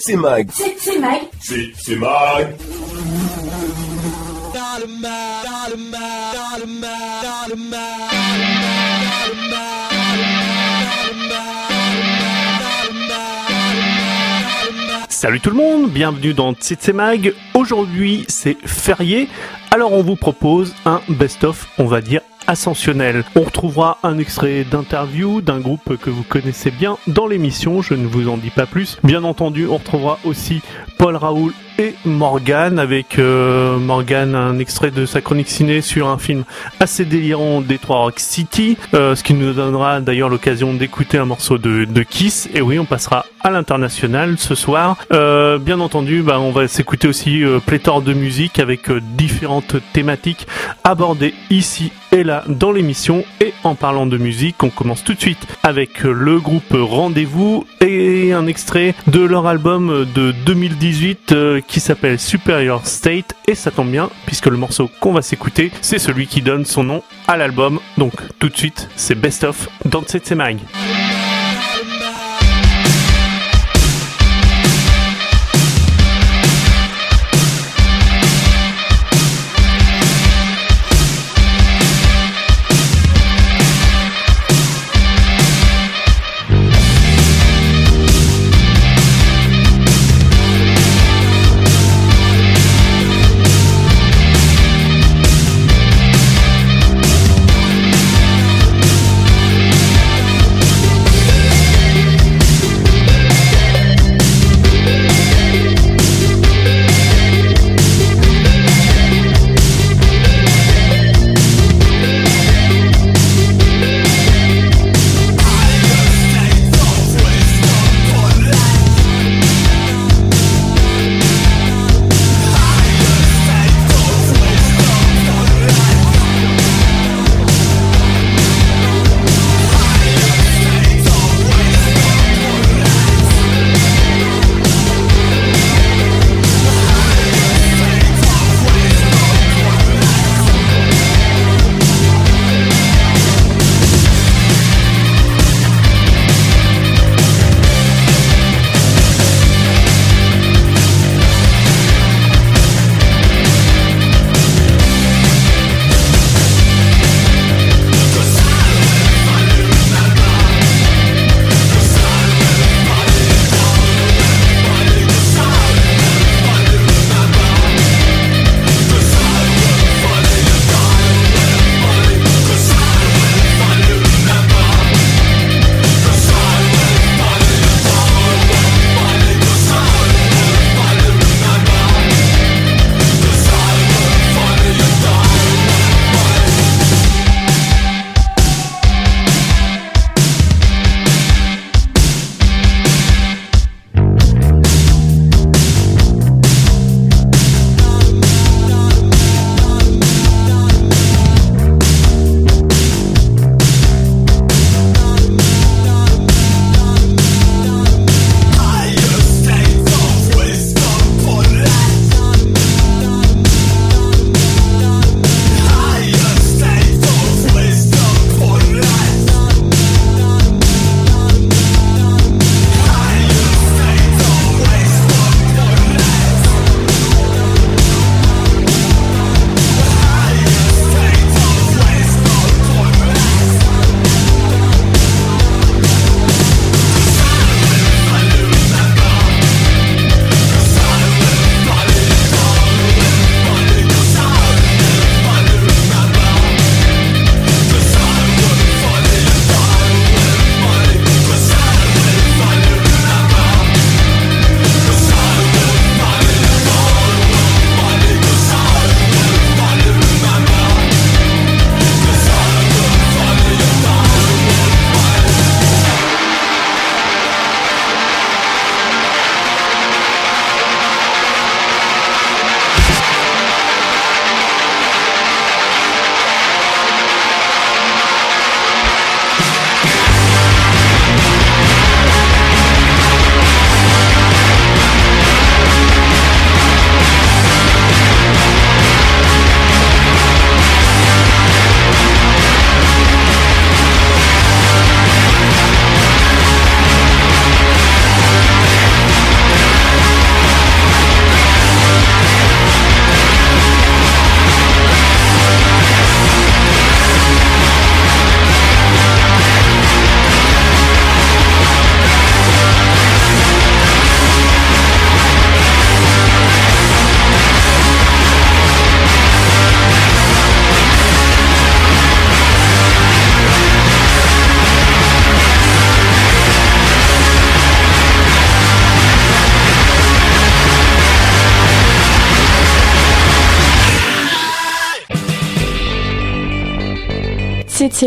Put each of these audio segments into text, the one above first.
C'est Mag. C'est Mag. C'est Mag. Salut tout le monde, bienvenue dans Tsetse Mag. Aujourd'hui c'est férié, alors on vous propose un best-of, on va dire ascensionnel. On retrouvera un extrait d'interview d'un groupe que vous connaissez bien dans l'émission, je ne vous en dis pas plus. Bien entendu, on retrouvera aussi Paul Raoul et Morgan avec euh, Morgan un extrait de sa chronique ciné sur un film assez délirant Detroit Rock City, euh, ce qui nous donnera d'ailleurs l'occasion d'écouter un morceau de, de, Kiss. Et oui, on passera à l'international ce soir. Euh, bien entendu, bah, on va s'écouter aussi euh, pléthore de musique avec euh, différentes thématiques abordées ici et là dans l'émission. Et en parlant de musique, on commence tout de suite avec le groupe Rendez-vous et un extrait de leur album de 2018 qui s'appelle Superior State et ça tombe bien puisque le morceau qu'on va s'écouter c'est celui qui donne son nom à l'album. Donc tout de suite c'est Best of dans cette Mag.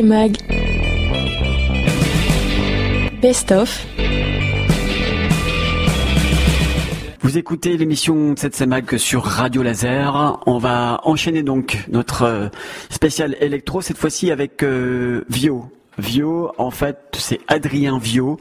Mag. Best of. Vous écoutez l'émission 7 Mag sur Radio Laser. On va enchaîner donc notre euh, spécial électro, cette fois-ci avec euh, Vio. Vio, en fait, c'est Adrien Vio,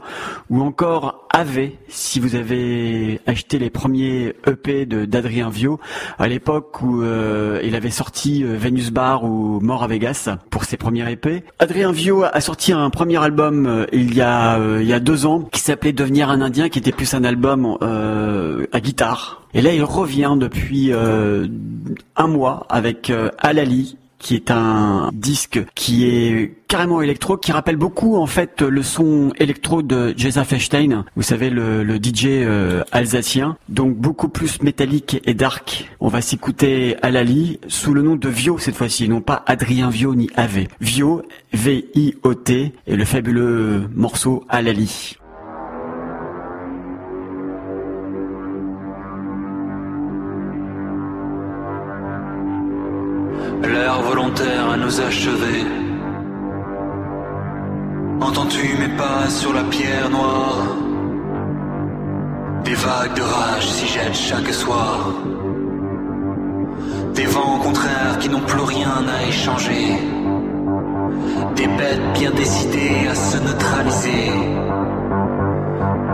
ou encore AV, si vous avez acheté les premiers EP d'Adrien Vio, à l'époque où euh, il avait sorti euh, Venus Bar ou Mort à Vegas pour ses premiers EP. Adrien Vio a sorti un premier album euh, il y a il y a deux ans qui s'appelait Devenir un Indien, qui était plus un album à guitare. Et là, il revient depuis un mois avec Alali, qui est un disque qui est carrément électro, qui rappelle beaucoup en fait le son électro de Jason Feinstein, vous savez le, le DJ euh, alsacien, donc beaucoup plus métallique et dark. On va s'écouter Alali sous le nom de Vio cette fois-ci, non pas Adrien Vio ni AV. Vio, V-I-O-T, et le fabuleux morceau Alali. L'air volontaire à nous achever. Entends-tu mes pas sur la pierre noire? Des vagues de rage s'y jettent chaque soir. Des vents contraires qui n'ont plus rien à échanger. Des bêtes bien décidées à se neutraliser.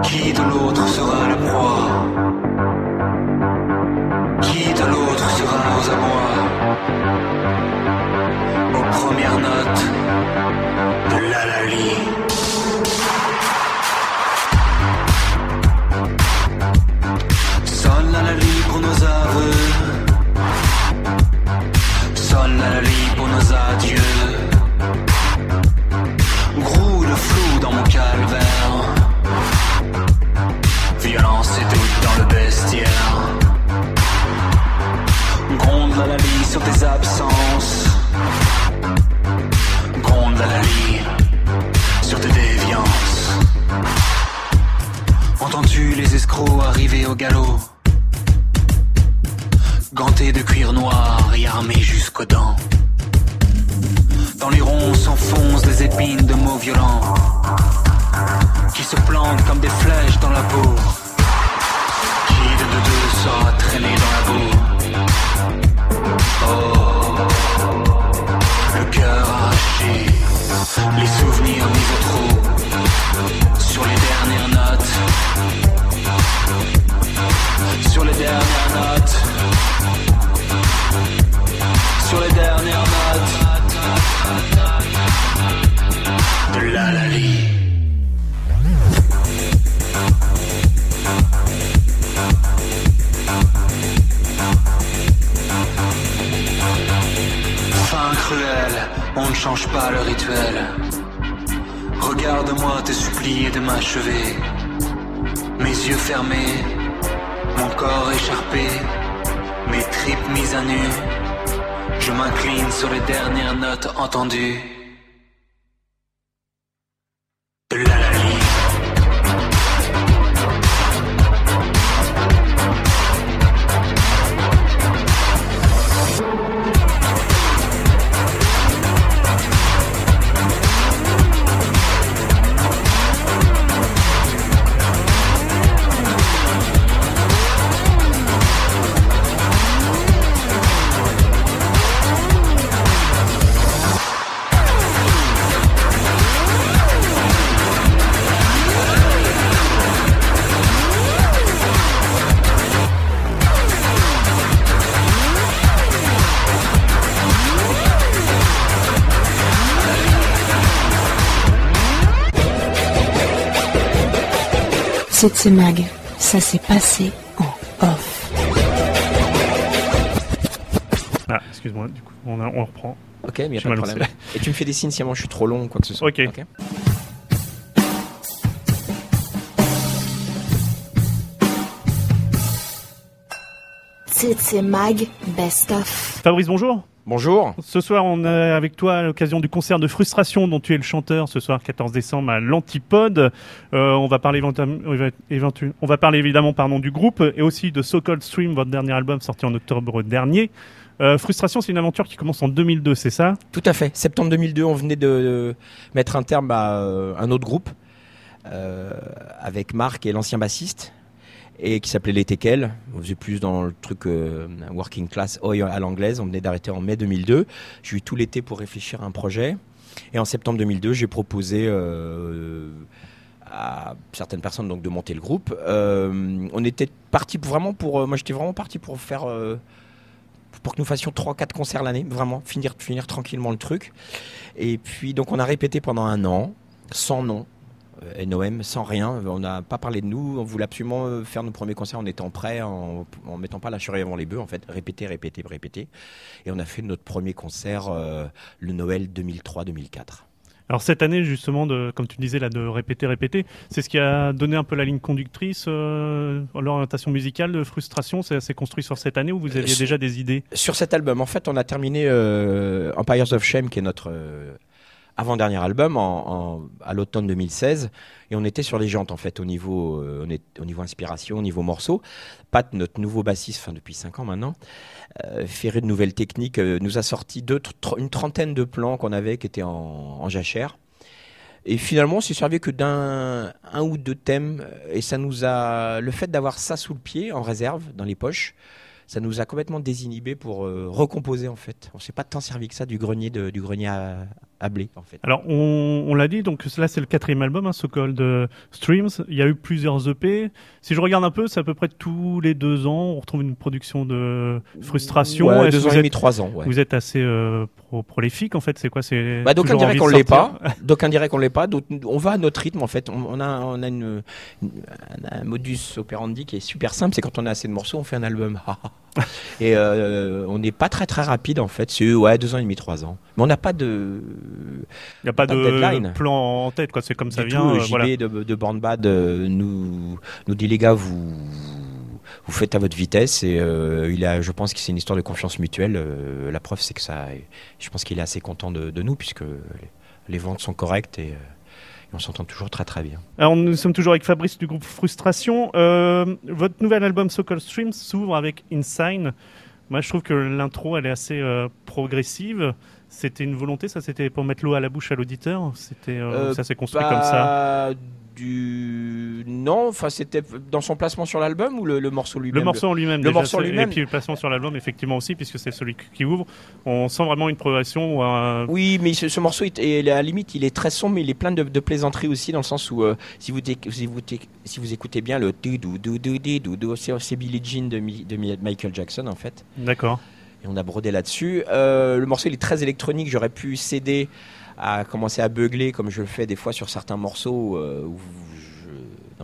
Qui de l'autre sera la proie Qui de l'autre sera aux abois? Aux premières notes de l'Alali. C'est Mag. Ça s'est passé en off. Ah, excuse-moi, du coup, on, a- on reprend. Ok, mais y Je a pas de problème. Et tu me fais des signes si moi je suis trop long ou quoi que ce soit. Ok. C'est Mag. Best of. Fabrice, bonjour. Bonjour. Ce soir, on est avec toi à l'occasion du concert de Frustration dont tu es le chanteur ce soir 14 décembre à l'Antipode. Euh, on va parler on va parler évidemment pardon du groupe et aussi de So Cold Stream, votre dernier album sorti en octobre dernier. Euh, Frustration, c'est une aventure qui commence en 2002, c'est ça? Tout à fait. Septembre 2002, on venait de mettre un terme à euh, un autre groupe avec Marc et l'ancien bassiste et qui s'appelait Les Tekel. On faisait plus dans le truc euh, working class oi à l'anglaise. On venait d'arrêter en mai 2002. J'ai eu tout l'été pour réfléchir à un projet. Et en septembre 2002, j'ai proposé euh, à certaines personnes donc de monter le groupe. Euh, on était parti vraiment pour. moi, j'étais vraiment parti pour faire. pour que nous fassions 3-4 concerts l'année, vraiment, finir, finir tranquillement le truc. Et puis, donc, on a répété pendant un an, sans nom, NOM sans rien. On n'a pas parlé de nous. On voulait absolument euh, faire nos premiers concerts en étant prêts, en, en mettant pas la charrue avant les bœufs, en fait. Répéter, répéter, répéter. Et on a fait notre premier concert euh, le Noël 2003-2004. Alors cette année justement, de, comme tu disais là, de répéter, répéter, c'est ce qui a donné un peu la ligne conductrice, l'orientation musicale de Frustration. C'est s'est construit sur cette année ou vous aviez déjà des idées? Sur cet album, en fait, on a terminé Empires of Shame, qui est notre avant-dernier album à l'automne 2016 et on était sur les jantes en fait au niveau euh, au niveau inspiration au niveau morceau Pat notre nouveau bassiste enfin depuis 5 ans maintenant euh, ferré de nouvelles techniques euh, nous a sorti une trentaine de plans qu'on avait qui étaient en, jachère et finalement on s'est servi que d'un un ou deux thèmes et ça nous a le fait d'avoir ça sous le pied en réserve dans les poches ça nous a complètement désinhibé pour recomposer en fait. On s'est pas tant servi que ça du grenier du grenier à, à blé en fait. Alors on, l'a dit, donc là c'est le quatrième album, hein, So Called euh, Streams. Il y a eu plusieurs EP. Si je regarde un peu, c'est à peu près tous les deux ans, on retrouve une production de frustration. Ouais, deux ans et demi, trois ans. Ouais. Vous êtes assez euh, prolifique en fait. C'est quoi C'est bah, d'aucuns diraient qu'on l'est pas. D'aucuns diraient qu'on l'est pas. On va à notre rythme en fait. On, a on a une, un modus operandi qui est super simple. C'est quand on a assez de morceaux, on fait un album. et euh, on n'est pas très très rapide en fait. C'est ouais deux ans et demi, trois ans. Mais on n'a pas de il n'y a pas, de, plan en tête, quoi. C'est comme ça vient. Tout, euh, JB de, de Bornbad euh, nous, nous dit les gars, vous, vous faites à votre vitesse et euh, il a, je pense que c'est une histoire de confiance mutuelle. la preuve, c'est que ça, je pense qu'il est assez content de, nous puisque les, ventes sont correctes et, on s'entend toujours très très bien. Alors nous sommes toujours avec Fabrice du groupe Frustration. votre nouvel album So Called Streams s'ouvre avec Insign. Moi, je trouve que l'intro, elle est assez progressive. C'était une volonté, ça c'était pour mettre l'eau à la bouche à l'auditeur C'était euh, euh, ça s'est construit comme ça du non, enfin c'était dans son placement sur l'album ou le, morceau lui-même. Le morceau en lui-même. Le morceau lui-même. Et puis le placement sur l'album effectivement aussi puisque c'est celui qui ouvre. On sent vraiment une progression. Oui, mais ce, morceau, à la limite, il est très sombre, mais il est plein de, de plaisanteries aussi dans le sens où euh, si vous si vous si vous écoutez bien le c'est Billie Jean de, de Michael Jackson en fait. D'accord et on a brodé là-dessus. Euh, le morceau il est très électronique, j'aurais pu céder à commencer à beugler comme je le fais des fois sur certains morceaux euh, où dans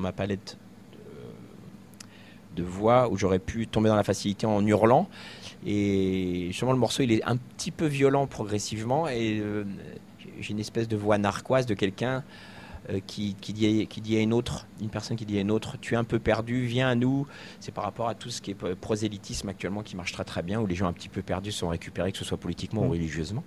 ma palette de voix où j'aurais pu tomber dans la facilité en hurlant. Et justement, le morceau, il est un petit peu violent progressivement. Et euh, j'ai une espèce de voix narquoise de quelqu'un euh, qui, dit, qui dit à une autre, une personne qui dit à une autre, tu es un peu perdu, viens à nous. C'est par rapport à tout ce qui est prosélytisme actuellement qui marche très très bien, où les gens un petit peu perdus sont récupérés, que ce soit politiquement ou mm. religieusement.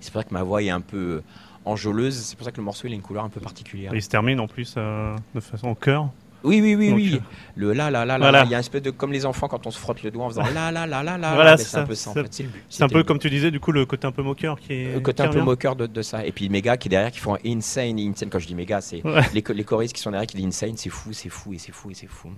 C'est pour ça que ma voix est un peu enjôleuse, c'est pour ça que le morceau il a une couleur un peu particulière. il se termine en plus euh, de façon au cœur. Oui, oui, oui, oui. Le là, là, là, là, il y a un espèce de comme les enfants quand on se frotte le doigt en faisant là, là, là, là, là. Voilà, c'est un peu ça. En fait. C'est un peu comme tu disais, du coup, le côté un peu moqueur qui est. Le côté un peu moqueur de, de, ça. Et puis méga qui est derrière qui font insane, insane. Quand je dis méga, c'est les, les choristes qui sont derrière qui disent insane, c'est fou, c'est fou et c'est fou et c'est fou.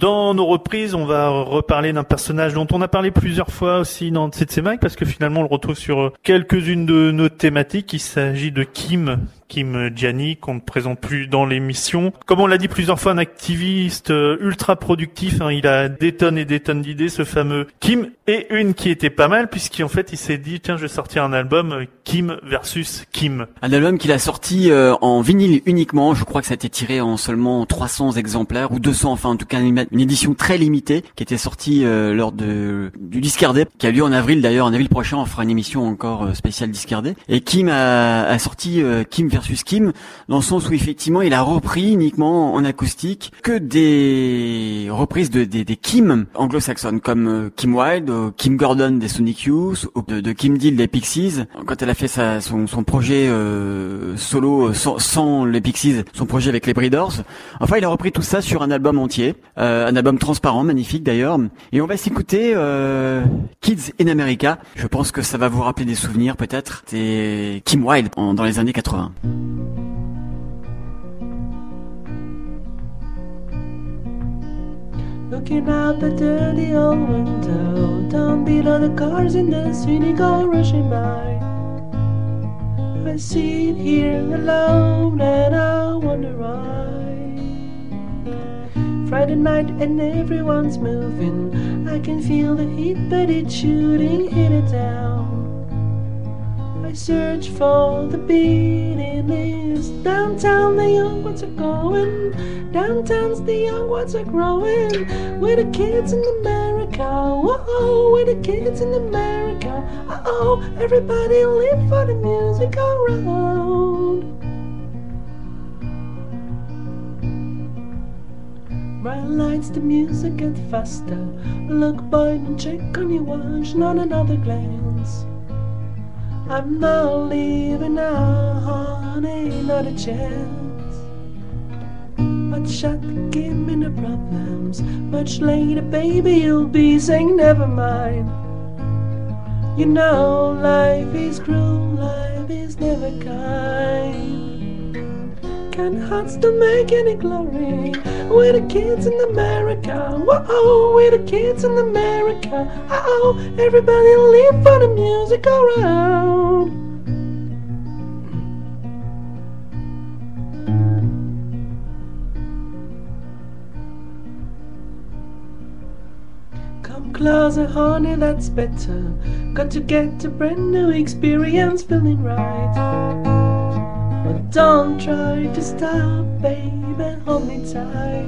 Dans nos reprises, on va reparler d'un personnage dont on a parlé plusieurs fois aussi dans Mag parce que finalement on le retrouve sur quelques-unes de nos thématiques. Il s'agit de Kim, Kim Gianni, qu'on ne présente plus dans l'émission. Comme on l'a dit plusieurs fois, un activiste euh, ultra productif. Hein, il a des tonnes et des tonnes d'idées, ce fameux Kim. Et une qui était pas mal, puisqu'en fait, il s'est dit, tiens, je vais sortir un album euh, Kim versus Kim. Un album qu'il a sorti euh, en vinyle uniquement. Je crois que ça a été tiré en seulement 300 exemplaires, ou 200, enfin en tout cas une édition très limitée, qui était sortie lors de, du Discardé, qui a lieu en avril d'ailleurs. En avril prochain, on fera une émission encore spéciale Discardé. Et Kim a, a sorti Kim versus Kim, dans le sens où effectivement il a repris uniquement en acoustique que des reprises de des, des Kim anglo-saxonnes, comme euh, Kim Wilde, euh, Kim Gordon des Sonic Youth, ou de, Kim Deal des Pixies. Quand elle a fait sa, son, son projet euh, solo sans, sans, les Pixies, son projet avec les Breeders. Enfin, il a repris tout ça sur un album entier, un album transparent, magnifique d'ailleurs. Et on va s'écouter Kids in America. Je pense que ça va vous rappeler des souvenirs peut-être. C'est Kim Wilde dans les années 80. Looking out the dirty old window, down below the cars in the city go rushing by. I sit here alone and I wonder why. Friday night and everyone's moving. I can feel the heat, but it's shooting it down search for the beating list. Downtown, the young ones are going. Downtown's the young ones are growing. We're the kids in America. Whoa, we're the kids in America. Uh oh, everybody live for the music around. Bright lights, the music gets faster. Look, boy, and check on your watch, not another glance. I'm not leaving now, honey, not a chance. But shut, give me no problems. Much later, baby, you'll be saying never mind. You know, life is cruel, life is never kind. Can hearts to make any glory? We're the kids in America. Whoa, we're the kids in America. Oh, everybody live for the music around. Come closer, honey, that's better. Got to get a brand new experience feeling right. But don't try to stop, baby, hold me tight.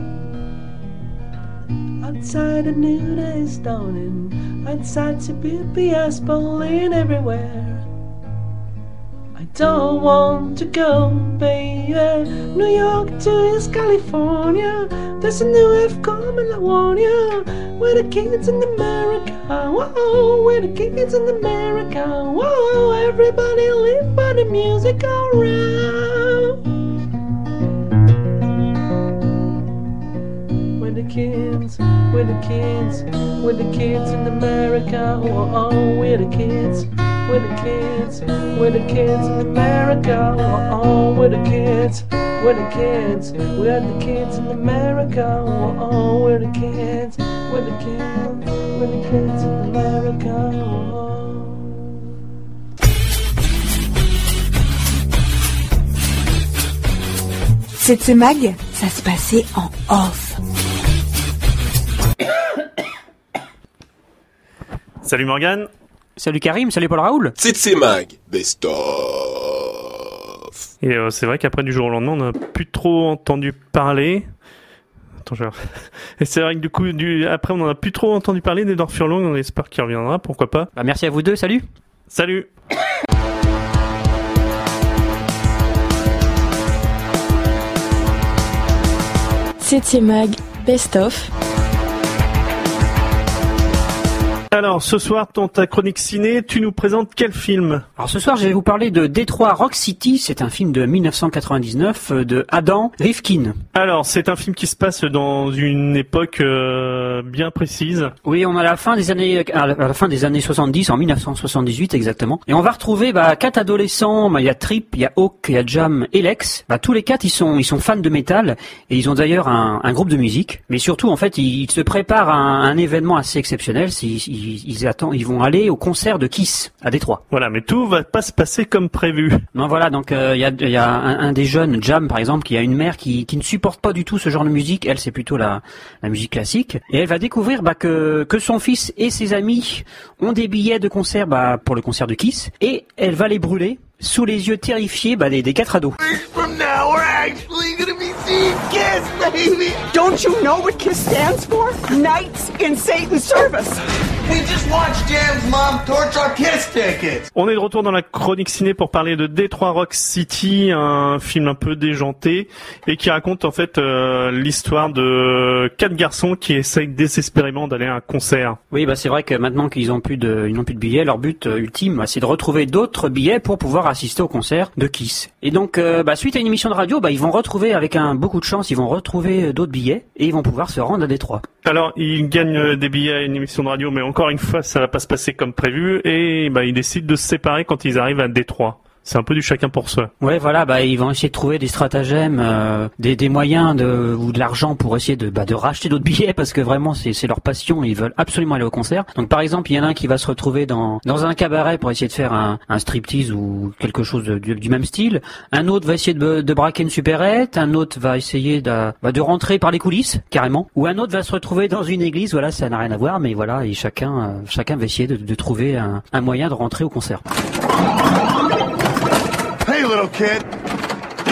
Outside the new day is dawning. Outside Suburbia's bowling everywhere. I don't want to go, baby. New York to East California. There's a new F coming, I warn you. We're the kids in America. Whoa, we're the kids in America. Whoa, everybody live by the music around. We're the kids, we're the kids, we're the kids in America. Oh, we're the kids, we're the kids, we're the kids in America. Oh, oh, we're the kids, we're the kids, we're the kids in America. Oh, oh, we're the kids, we're the kids, we're the kids in America. Oh, oh. C'était Mag, ça se passait en off. Salut Morgane. Salut Karim, salut Paul Raoul. C'est Mag, best of. Et euh, c'est vrai qu'après du jour au lendemain, on n'a plus trop entendu parler. Attends, je... Et c'est vrai que du coup, du... après, on n'en a plus trop entendu parler d'Edouard Furlong. On espère qu'il reviendra, pourquoi pas. Bah, merci à vous deux, salut. Salut C'était Mag, Best of. Alors, ce soir, dans ta chronique ciné, tu nous présentes quel film Alors ce soir, je vais vous parler de Détroit Rock City. C'est un film de 1999 euh, de Adam Rifkin. Alors, c'est un film qui se passe dans une époque euh, bien précise. Oui, on à la fin des années, à la à la fin des années 70, en 1978 exactement. Et on va retrouver bah, quatre adolescents. Bah, Il y a Trip, il y a Hawk, il y a Jam et Lex. Bah, tous les quatre, ils sont, ils sont fans de métal et ils ont d'ailleurs un, un groupe de musique. Mais surtout, en fait, ils, ils se préparent à un, un événement assez exceptionnel. Ils, ils, ils attendent, ils vont aller au concert de Kiss à Détroit. Voilà, mais tout va pas se passer comme prévu. Non, voilà, donc euh, il y a, il y a un, un des jeunes, Jam par exemple, qui a une mère qui, qui ne supporte pas du tout ce genre de musique. Elle, c'est plutôt la, la musique classique. Et elle va découvrir bah, que, que son fils et ses amis ont des billets de concert bah, pour le concert de Kiss. Et elle va les brûler sous les yeux terrifiés bah, des, des quatre ados. From now, we're actually gonna be seeing Kiss, baby! Don't you know what Kiss stands for? Knights in Satan's service! On est de retour dans la chronique ciné pour parler de Detroit Rock City, un film un peu déjanté et qui raconte en fait euh, l'histoire de quatre garçons qui essayent désespérément d'aller à un concert. Oui, bah c'est vrai que maintenant qu'ils ont plus de, ils n'ont plus de billets, leur but euh, ultime, bah, c'est de retrouver d'autres billets pour pouvoir assister au concert de Kiss. Et donc, euh, bah, suite à une émission de radio, bah, ils vont retrouver, avec un beaucoup de chance, ils vont retrouver d'autres billets et ils vont pouvoir se rendre à Détroit. Alors, ils gagnent des billets à une émission de radio, mais encore une fois, ça va pas se passer comme prévu et bah, ils décident de se séparer quand ils arrivent à Détroit. C'est un peu du chacun pour soi. Ouais, voilà, bah, ils vont essayer de trouver des stratagèmes, euh, des, des moyens de, ou de l'argent pour essayer de, bah, de racheter d'autres billets parce que vraiment c'est, leur passion, ils veulent absolument aller au concert. Donc par exemple, il y en a un qui va se retrouver dans, dans un cabaret pour essayer de faire un, un striptease ou quelque chose du, du même style. Un autre va essayer de, de braquer une supérette, un autre va essayer de, bah, de rentrer par les coulisses carrément, ou un autre va se retrouver dans une église. Voilà, ça n'a rien à voir, mais voilà, et chacun, euh, chacun va essayer de, de trouver un, un moyen de rentrer au concert. Little kid!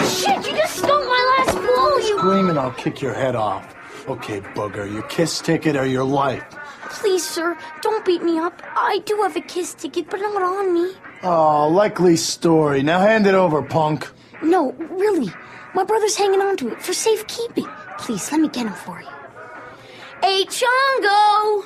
Shit, you just stole my last blow, you... Scream and I'll kick your head off. Okay, booger, your kiss ticket or your life? Please, sir, don't beat me up. I do have a kiss ticket, but not on me. Oh, likely story. Now hand it over, punk. No, really. My brother's hanging on to it for safekeeping. Please, let me get him for you. Hey, Chongo!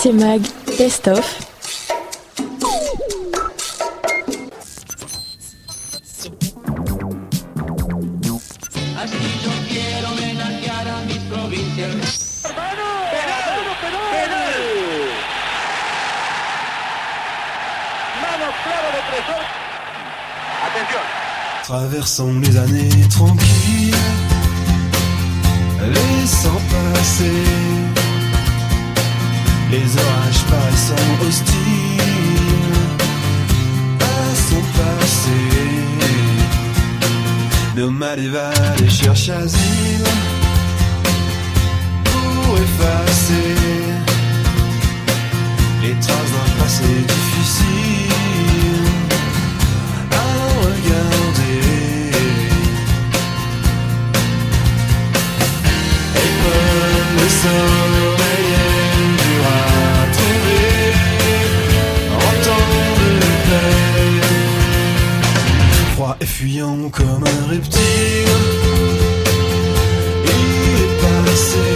7 mag, best of. Traversons les années tranquilles, laissant passer les orages paraissant hostiles à son passé. Nomades et vallées cherchent asile pour effacer les traces d'un passé difficile à regarder. Et le fuyant comme un reptile. Il est passé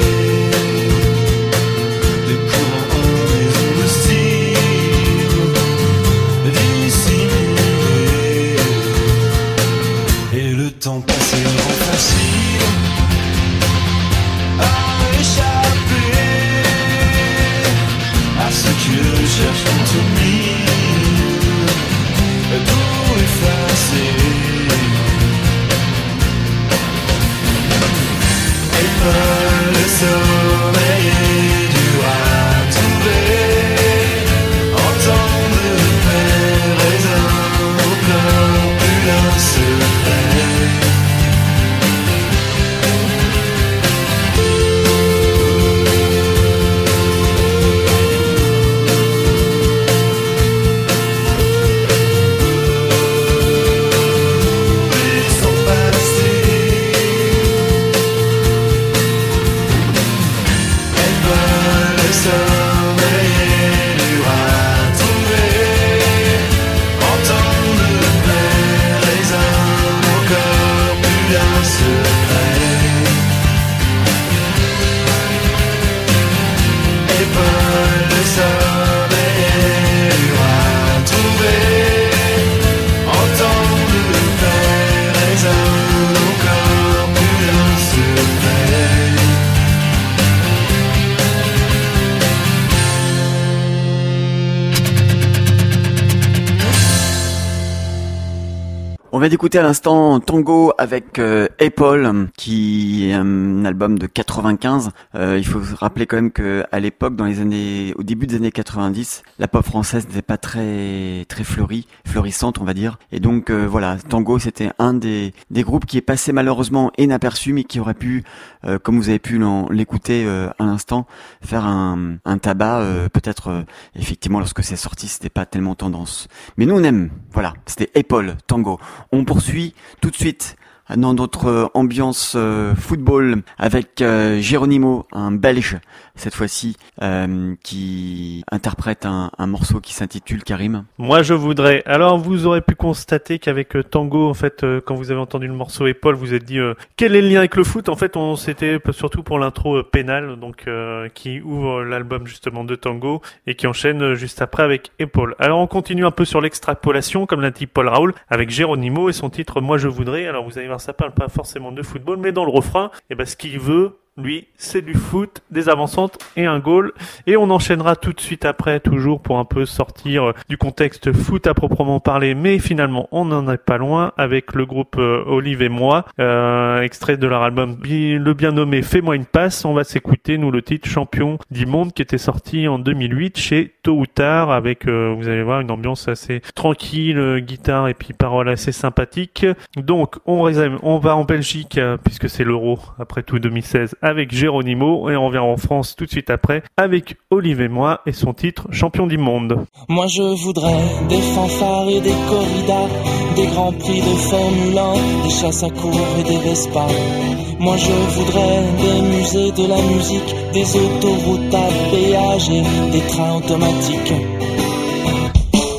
de courant en maison de style, dissimulé, et le temps passé rend facile à échapper à ce que cherche contre mille, d'écouter à l'instant Tango avec euh, Apple, qui est un album de 95. Euh, il faut se rappeler quand même que à l'époque, dans les années, au début des années 90, la pop française n'était pas très très fleurie, fleurissante, on va dire. Et donc euh, voilà, Tango, c'était un des des groupes qui est passé malheureusement inaperçu, mais qui aurait pu, euh, comme vous avez pu l'écouter euh, à l'instant, faire un un tabac. euh, Peut-être euh, effectivement lorsque c'est sorti, c'était pas tellement tendance. Mais nous on aime. Voilà, c'était Apple, Tango. On poursuit tout de suite dans notre euh, ambiance euh, football avec euh, Geronimo, un Belge cette fois-ci, euh, qui interprète un, un morceau qui s'intitule Karim. Moi, je voudrais. Alors, vous aurez pu constater qu'avec Tango, en fait, quand vous avez entendu le morceau et Paul, vous êtes dit euh, quel est le lien avec le foot? En fait, on c'était surtout pour l'intro euh, pénal, donc euh, qui ouvre l'album justement de Tango et qui enchaîne juste après avec Paul. Alors, on continue un peu sur l'extrapolation, comme l'a dit Paul Raoul, avec Geronimo et son titre Moi, je voudrais. Alors, vous allez ça parle pas forcément de football, mais dans le refrain, et ben, ce qu'il veut. Lui, c'est du foot, des avancantes et un goal. Et on enchaînera tout de suite après, toujours pour un peu sortir euh, du contexte foot à proprement parler. Mais finalement, on n'en est pas loin avec le groupe euh, Olive et moi, euh, extrait de leur album le bien nommé Fais-moi une passe. On va s'écouter, nous, le titre Champion du monde qui était sorti en 2008 chez Tôt ou Tard avec, euh, vous allez voir, une ambiance assez tranquille, euh, guitare et puis paroles assez sympathiques. Donc, on on va en Belgique puisque c'est l'Euro après tout 2016 avec Geronimo et on revient en France tout de suite après avec Olive et moi et son titre Champion du monde. Moi je voudrais des fanfares et des corridas, des grands prix de Formule 1, des chasses à cours et des Vespa. Moi je voudrais des musées de la musique, des autoroutes à péage et des trains automatiques.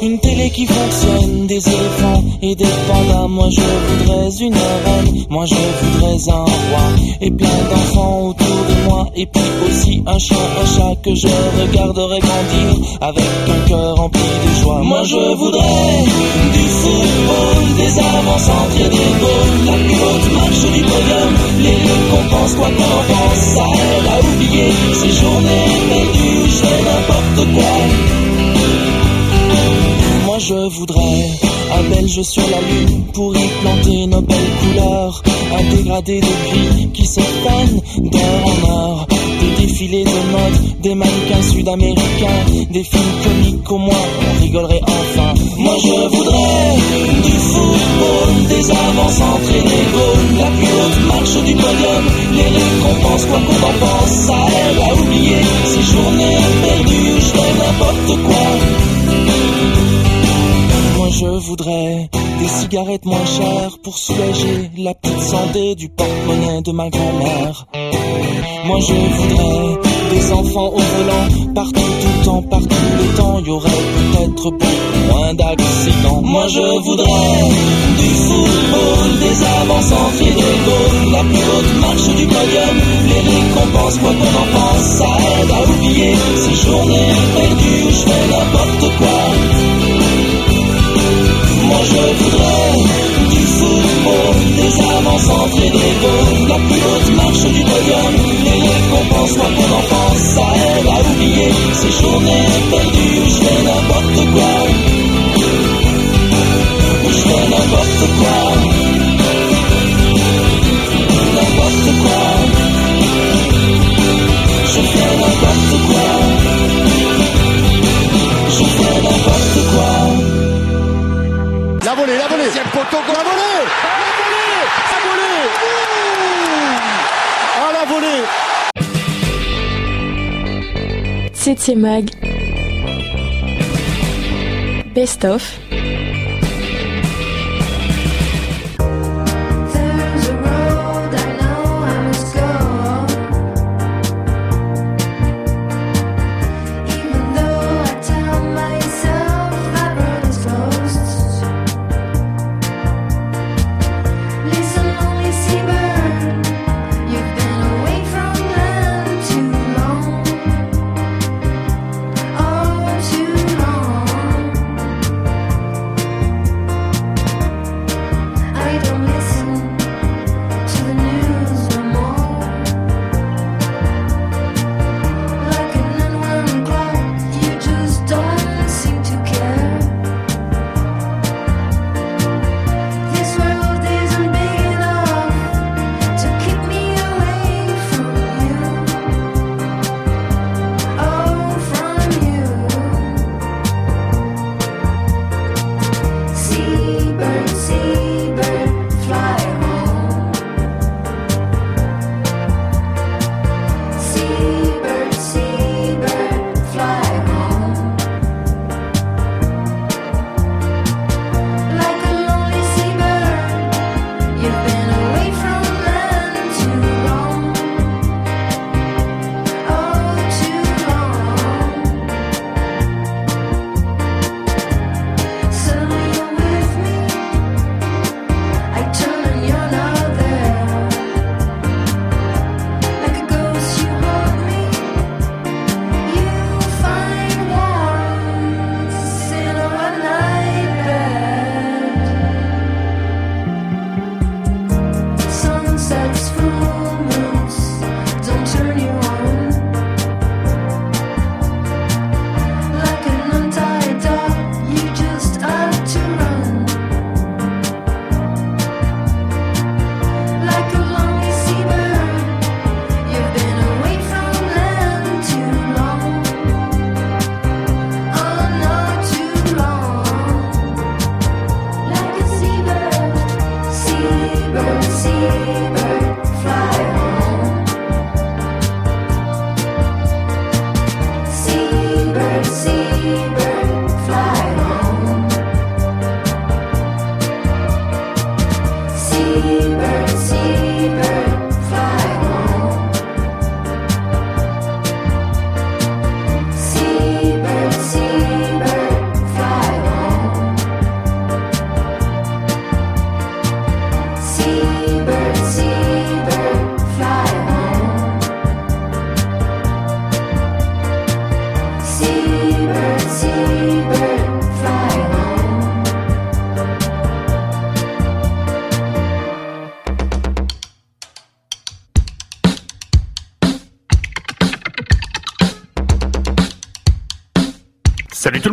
Une télé qui fonctionne, des éléphants et des pandas. Moi je voudrais une reine, moi je voudrais un roi et plein d'enfants autour de moi et puis aussi un chien, un chat que je regarderai grandir avec un cœur rempli de joie. Moi je voudrais du football, des avances et des goals, la plus haute marche du podium, les récompenses quoi qu'on en pense, ça aide à oublier ces journées perdues, je n'importe quoi. Je voudrais un belge sur la lune pour y planter nos belles couleurs. Un dégradé de gris qui se peine d'heure en heure. Des défilés de mode, des mannequins sud-américains, des films comiques au moins, on rigolerait enfin. Moi je voudrais du football, des avances entre les la plus haute marche du podium, les récompenses quoi qu'on en pense, ça aide à oublier ces journées perdues, je n'importe quoi. Je voudrais des cigarettes moins chères pour soulager la petite santé du porte-monnaie de ma grand-mère. Moi je voudrais des enfants au volant, partout tout le temps, partout le temps, y aurait peut-être beaucoup moins d'accidents. Moi je voudrais du football, des avances en fil la plus haute marche du podium, les récompenses quoi qu'on en pense, ça aide à oublier ces journées perdues, je fais n'importe quoi. Moi je voudrais du des avances entre les goals, la plus haute marche du podium, les récompenses quoi qu'on en pense, ça aide à oublier. Ces journées perdues, je fais n'importe quoi. 7 Mag. Best of.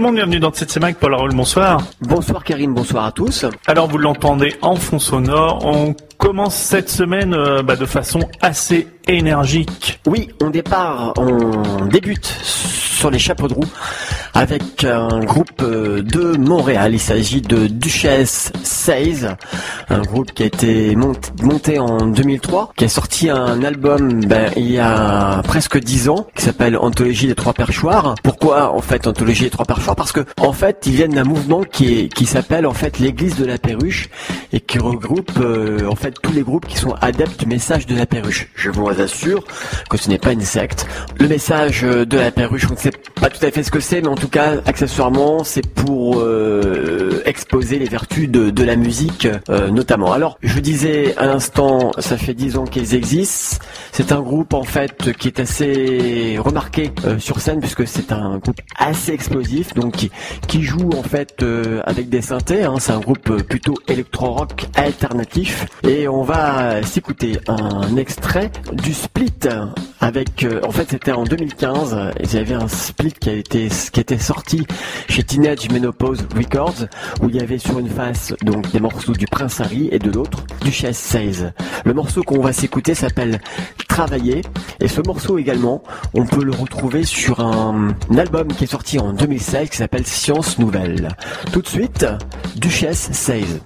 Le monde, bienvenue dans Tsetsemac, Paul Raoul, bonsoir. Bonsoir Karine, bonsoir à tous. Alors vous l'entendez en fond sonore, on commence cette semaine euh, bah, de façon assez énergique. Oui, on départ, on débute sur les chapeaux de roue avec un groupe euh, de Montréal. Il s'agit de Duchesse 16, un groupe qui a été mont- monté en 2003, qui a sorti un album ben, il y a presque 10 ans, qui s'appelle Anthologie des Trois Perchoirs. Pourquoi en fait Anthologie des Trois Perchoirs? Parce que en fait ils viennent d'un mouvement qui s'appelle en fait l'Église de la Perruche et qui regroupe euh, en fait tous les groupes qui sont adeptes du message de la perruche. Je vous assure que ce n'est pas une secte. Le message euh, de la perruche, on ne sait pas tout à fait ce que c'est, mais en tout cas, accessoirement, c'est pour euh, exposer les vertus de, la musique, notamment. Alors, je disais à l'instant, ça fait 10 ans qu'ils existent. C'est un groupe, en fait, qui est assez remarqué euh, sur scène, puisque c'est un groupe assez explosif, donc qui, joue, en fait, euh, avec des synthés. hein. C'est un groupe euh, plutôt électro-rock alternatif. Et on va s'écouter un extrait du split avec, en fait, c'était en 2015. et Il y avait un split qui a été, qui était sorti chez Teenage Menopause Records, où il y avait sur une face donc des morceaux du Prince Harry et de l'autre Duchesse 16. Le morceau qu'on va s'écouter s'appelle Travailler, et ce morceau également, on peut le retrouver sur un, un album qui est sorti en 2016 qui s'appelle Science Nouvelle. Tout de suite, Duchesse 16.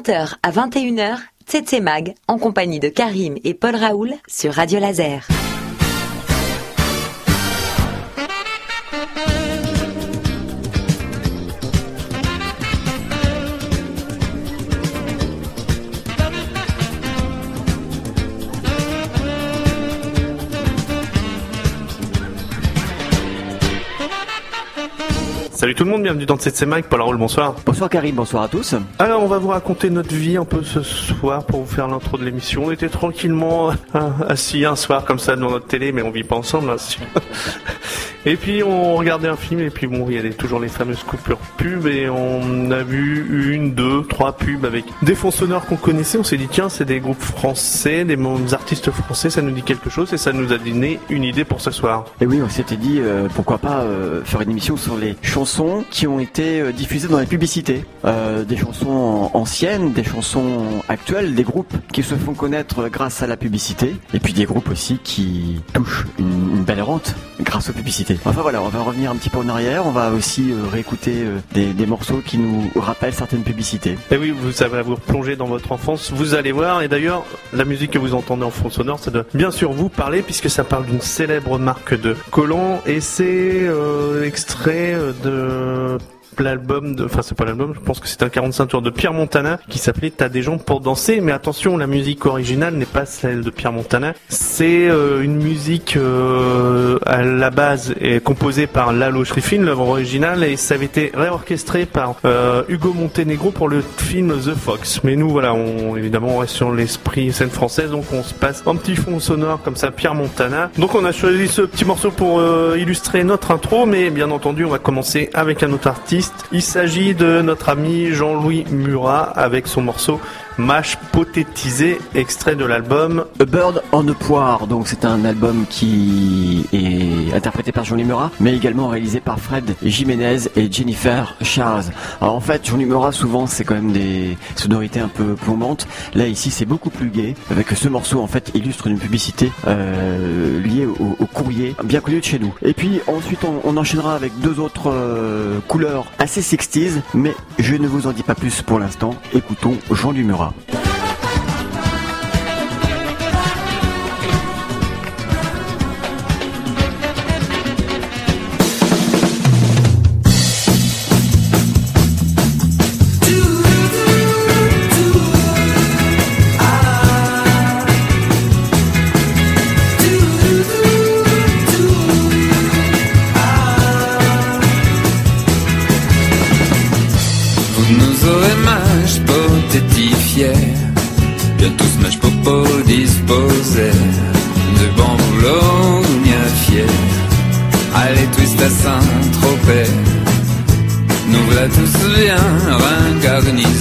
20h à 21h, Tsetse Mag, en compagnie de Karim et Paul Raoul sur Radio Laser. Salut tout le monde, bienvenue dans CC Mag, Paul Raoul, bonsoir. Bonsoir Karim, bonsoir à tous. Alors on va vous raconter notre vie un peu ce soir pour vous faire l'intro de l'émission. On était tranquillement euh, assis un soir comme ça devant notre télé, mais on vit pas ensemble. hein. Et puis on regardait un film et puis bon, il y avait toujours les fameuses coupures pub et on a vu une, deux, trois pubs avec des fonds sonores qu'on connaissait. On s'est dit tiens, c'est des groupes français, des artistes français, ça nous dit quelque chose et ça nous a donné une idée pour ce soir. Et oui, on s'était dit euh, pourquoi pas euh, faire une émission sur les chansons qui ont été euh, diffusées dans les publicités. Des chansons anciennes, des chansons actuelles, des groupes qui se font connaître grâce à la publicité. Et puis des groupes aussi qui touchent une belle rente grâce aux publicités. Enfin voilà, on va revenir un petit peu en arrière. On va aussi euh, réécouter euh, des, des morceaux qui nous rappellent certaines publicités. Et oui, vous savez vous replonger dans votre enfance, vous allez voir. Et d'ailleurs, la musique que vous entendez en fond sonore, ça doit bien sûr vous parler puisque ça parle d'une célèbre marque de collants et c'est euh, extrait de l'album de, enfin c'est pas l'album, je pense que c'est un 45 tours de Pierre Montana qui s'appelait T'as des gens pour danser, mais attention, la musique originale n'est pas celle de Pierre Montana, c'est euh, une musique euh, à la base est composée par Lalo Schifrin, l'œuvre originale, et ça avait été réorchestré par euh, Hugo Montenegro pour le film The Fox. Mais nous voilà, on évidemment on reste sur l'esprit scène française, donc on se passe un petit fond sonore comme ça Pierre Montana. Donc on a choisi ce petit morceau pour euh, illustrer notre intro, mais bien entendu on va commencer avec un autre artiste. Il s'agit de notre ami Jean-Louis Murat avec son morceau Mâche potétisé, extrait de l'album A Bird on a Poire, donc c'est un album qui est interprété par Jean-Louis Murat, mais également réalisé par Fred Jiménez et Jennifer Charles. Alors en fait, Jean-Louis Murat, souvent, c'est quand même des sonorités un peu plombantes. Là, ici, c'est beaucoup plus gai, avec ce morceau, en fait, illustre une publicité euh, liée au, courrier, bien connu de chez nous. Et puis ensuite, on, enchaînera avec deux autres euh, couleurs assez 60s, mais je ne vous en dis pas plus pour l'instant. Écoutons Jean-Louis Murat. Vous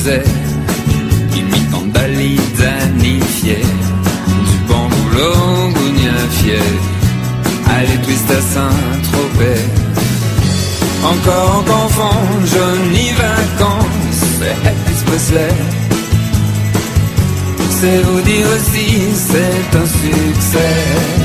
ringarnisés Imitant Dali danifié Du bon boulot fier Allez twist à Saint-Tropez encore qu'enfant, jeunes vacances, c'est Elvis Presley. C'est vous dire aussi, c'est un succès.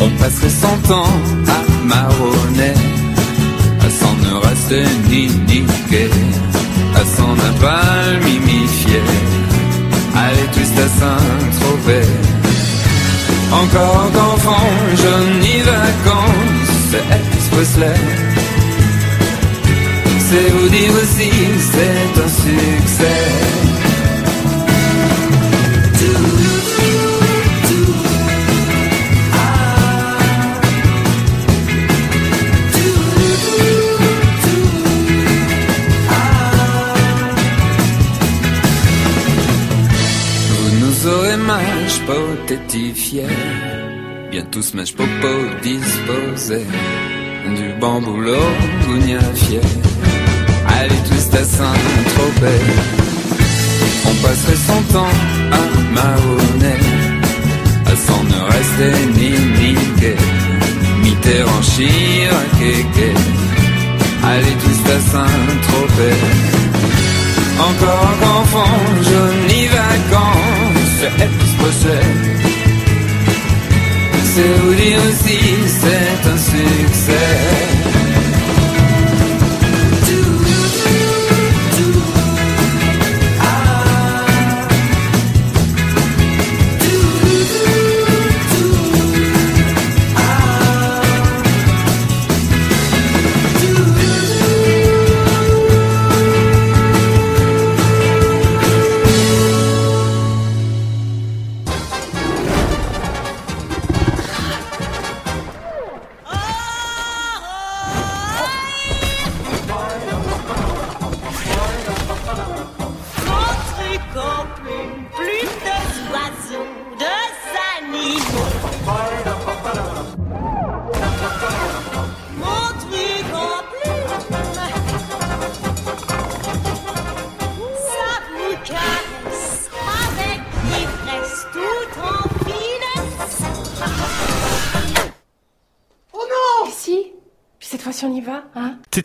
On passerait cent ans à marronner À s'en ne rester ni niquer À s'en mimifier Allez twist à Saint-Tropez encore qu'enfant, je n'y vacances, c'est Elvis. C'est vous dire aussi, c'est un succès. Bien tous mâche popo disposés Du bon boulot fier Allez tous à Saint-Tropez. On passerait son temps à marronner À s'en ne rester ni niquer Mitterrand, Chirac, Kéké Allez tous à Saint-Tropez. Encore qu'enfant, je n'y vacances, Elvis Presley. C'est aussi, c'est un succès.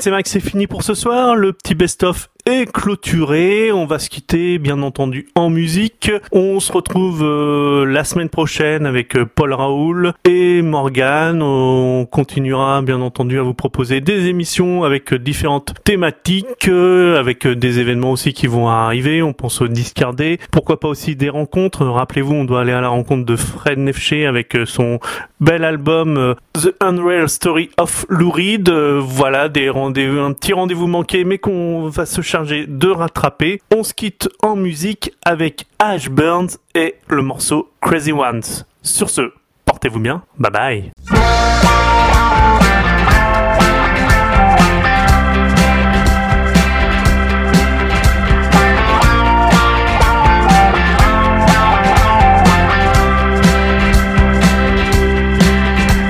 C'est Max, c'est fini pour ce soir. Le petit best-of est clôturé. On va se quitter, bien entendu, en musique. On se retrouve euh, la semaine prochaine avec euh, Paul Raoul et Morgan. On continuera, bien entendu, à vous proposer des émissions avec euh, différentes thématiques, avec des événements aussi qui vont arriver. On pense au discardé. Pourquoi pas aussi des rencontres. Rappelez-vous, on doit aller à la rencontre de Fred Nefché avec son bel album The Unreal Story of Lou Reed. Euh, voilà, des rendez-vous, un petit rendez-vous manqué, mais qu'on va se charger de rattraper. On se quitte en musique avec Ash Burns et le morceau Crazy Ones. Sur ce, portez-vous bien. Bye bye.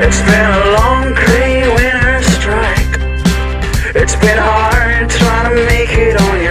It's been a long, crazy winter strike. It's been hard trying to make it on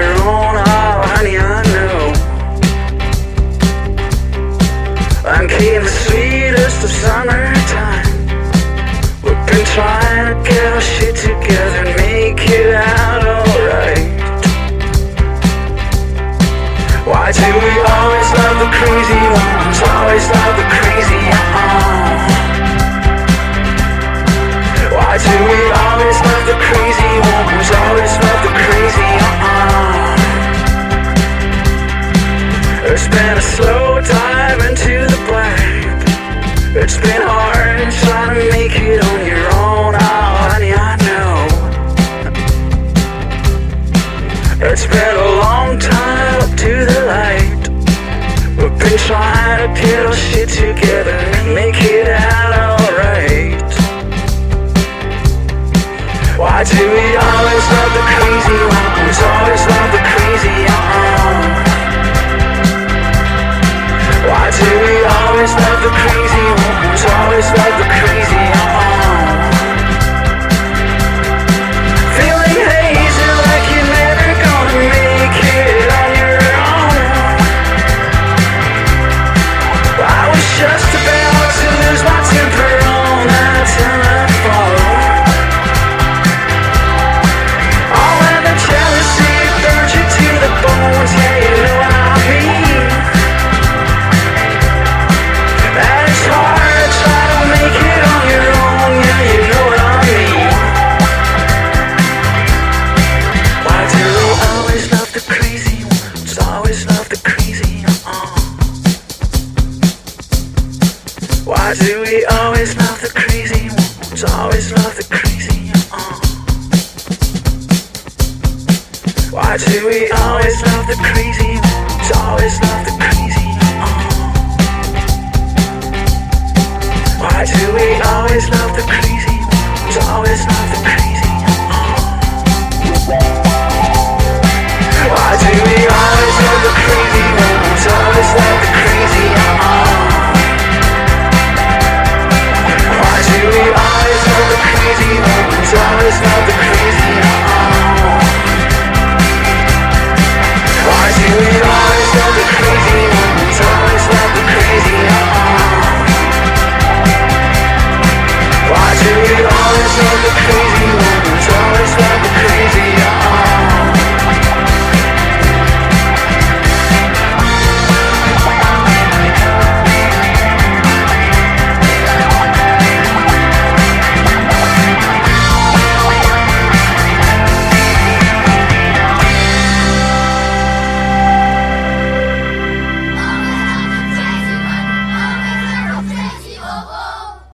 slow dive into the black. It's been hard trying to make it on your own, oh honey, I know. It's been a long time up to the light. We've been trying to get our shit together and make it out alright. Why do we always love the crazy ones? Always love the crazy